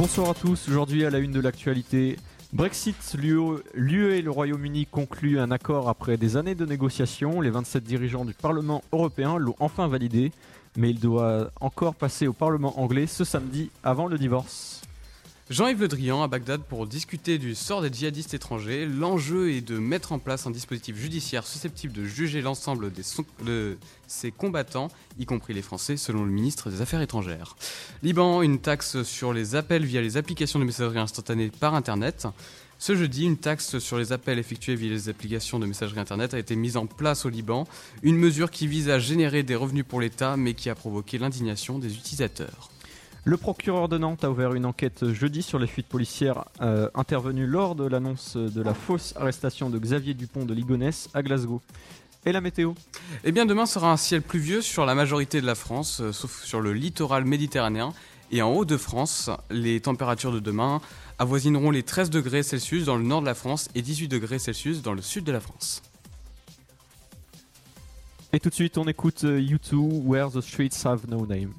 Bonsoir à tous, aujourd'hui à la une de l'actualité. Brexit, l'UE et le Royaume-Uni concluent un accord après des années de négociations. Les 27 dirigeants du Parlement européen l'ont enfin validé, mais il doit encore passer au Parlement anglais ce samedi avant le divorce. Jean-Yves Le Drian à Bagdad pour discuter du sort des djihadistes étrangers. L'enjeu est de mettre en place un dispositif judiciaire susceptible de juger l'ensemble de ces combattants, y compris les Français, selon le ministre des Affaires étrangères. Liban, une taxe sur les appels via les applications de messagerie instantanée par Internet. Ce jeudi, une taxe sur les appels effectués via les applications de messagerie Internet a été mise en place au Liban, une mesure qui vise à générer des revenus pour l'État mais qui a provoqué l'indignation des utilisateurs. Le procureur de Nantes a ouvert une enquête jeudi sur les fuites policières euh, intervenues lors de l'annonce de la fausse arrestation de Xavier Dupont de Ligonnès à Glasgow. Et la météo? Eh bien demain sera un ciel pluvieux sur la majorité de la France, euh, sauf sur le littoral méditerranéen. Et en Haut-de-France, les températures de demain avoisineront les 13 degrés Celsius dans le nord de la France et 18 degrés Celsius dans le sud de la France. Et tout de suite, on écoute U2 euh, Where the Streets Have No Name.